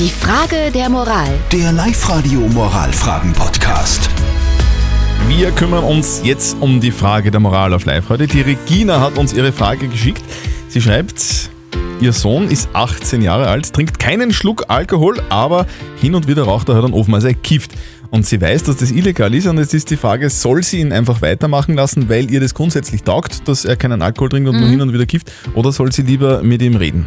Die Frage der Moral. Der Live-Radio Moralfragen-Podcast. Wir kümmern uns jetzt um die Frage der Moral auf Live heute. Die Regina hat uns ihre Frage geschickt. Sie schreibt, ihr Sohn ist 18 Jahre alt, trinkt keinen Schluck Alkohol, aber hin und wieder raucht er halt einen Ofen, also er kifft. Und sie weiß, dass das illegal ist und jetzt ist die Frage, soll sie ihn einfach weitermachen lassen, weil ihr das grundsätzlich taugt, dass er keinen Alkohol trinkt und nur hin und wieder kifft, oder soll sie lieber mit ihm reden?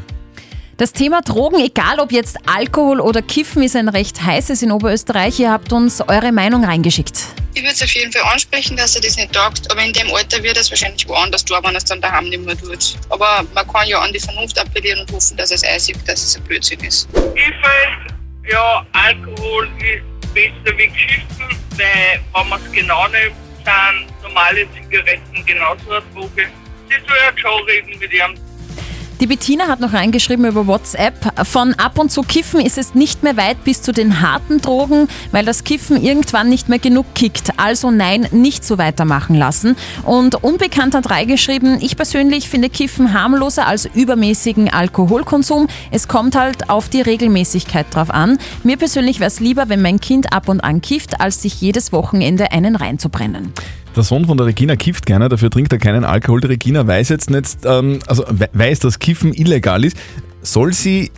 Das Thema Drogen, egal ob jetzt Alkohol oder Kiffen, ist ein recht heißes in Oberösterreich. Ihr habt uns eure Meinung reingeschickt. Ich würde es auf jeden Fall ansprechen, dass er das nicht taugt, aber in dem Alter wird es wahrscheinlich woanders tun, wenn er es dann daheim nicht mehr tut. Aber man kann ja an die Vernunft appellieren und hoffen, dass es einsieht, dass es ein Blödsinn ist. Ich finde, ja, Alkohol ist besser wie Geschichten, weil, wenn man es genau nimmt, sind normale Zigaretten genauso eine Droge. Sie soll ja schon reden mit ihrem Die Bettina hat noch reingeschrieben über WhatsApp, von ab und zu Kiffen ist es nicht mehr weit bis zu den harten Drogen, weil das Kiffen irgendwann nicht mehr genug kickt. Also nein, nicht so weitermachen lassen. Und Unbekannt hat reingeschrieben, ich persönlich finde Kiffen harmloser als übermäßigen Alkoholkonsum. Es kommt halt auf die Regelmäßigkeit drauf an. Mir persönlich wäre es lieber, wenn mein Kind ab und an kifft, als sich jedes Wochenende einen reinzubrennen. Der Sohn von der Regina kifft gerne, dafür trinkt er keinen Alkohol. Die Regina weiß jetzt nicht, ähm, also we- weiß, dass Kiffen illegal ist. Soll sie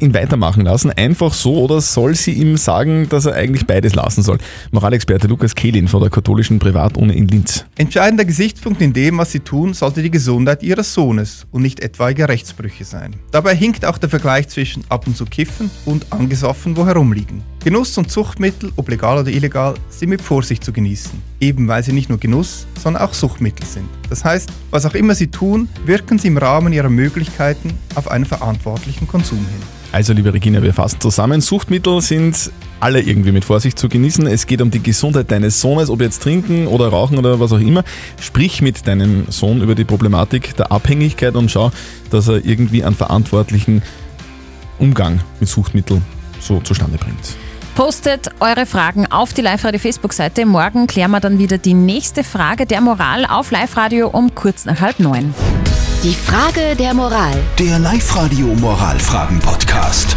ihn weitermachen lassen, einfach so, oder soll sie ihm sagen, dass er eigentlich beides lassen soll? Moralexperte Lukas Kehlin von der katholischen Privatuni in Linz. Entscheidender Gesichtspunkt in dem, was sie tun, sollte die Gesundheit ihres Sohnes und nicht etwaige Rechtsbrüche sein. Dabei hinkt auch der Vergleich zwischen ab und zu kiffen und angesoffen wo herumliegen. Genuss und Zuchtmittel, ob legal oder illegal, sind mit Vorsicht zu genießen. Eben weil sie nicht nur Genuss, sondern auch Suchtmittel sind. Das heißt, was auch immer sie tun, wirken sie im Rahmen ihrer Möglichkeiten auf einen verantwortlichen Konsum hin. Also, liebe Regina, wir fassen zusammen. Suchtmittel sind alle irgendwie mit Vorsicht zu genießen. Es geht um die Gesundheit deines Sohnes, ob jetzt trinken oder rauchen oder was auch immer. Sprich mit deinem Sohn über die Problematik der Abhängigkeit und schau, dass er irgendwie einen verantwortlichen Umgang mit Suchtmitteln so zustande bringt. Postet eure Fragen auf die Live-Radio Facebook-Seite. Morgen klären wir dann wieder die nächste Frage der Moral auf Live-Radio um kurz nach halb neun. Die Frage der Moral. Der Live-Radio Moralfragen-Podcast.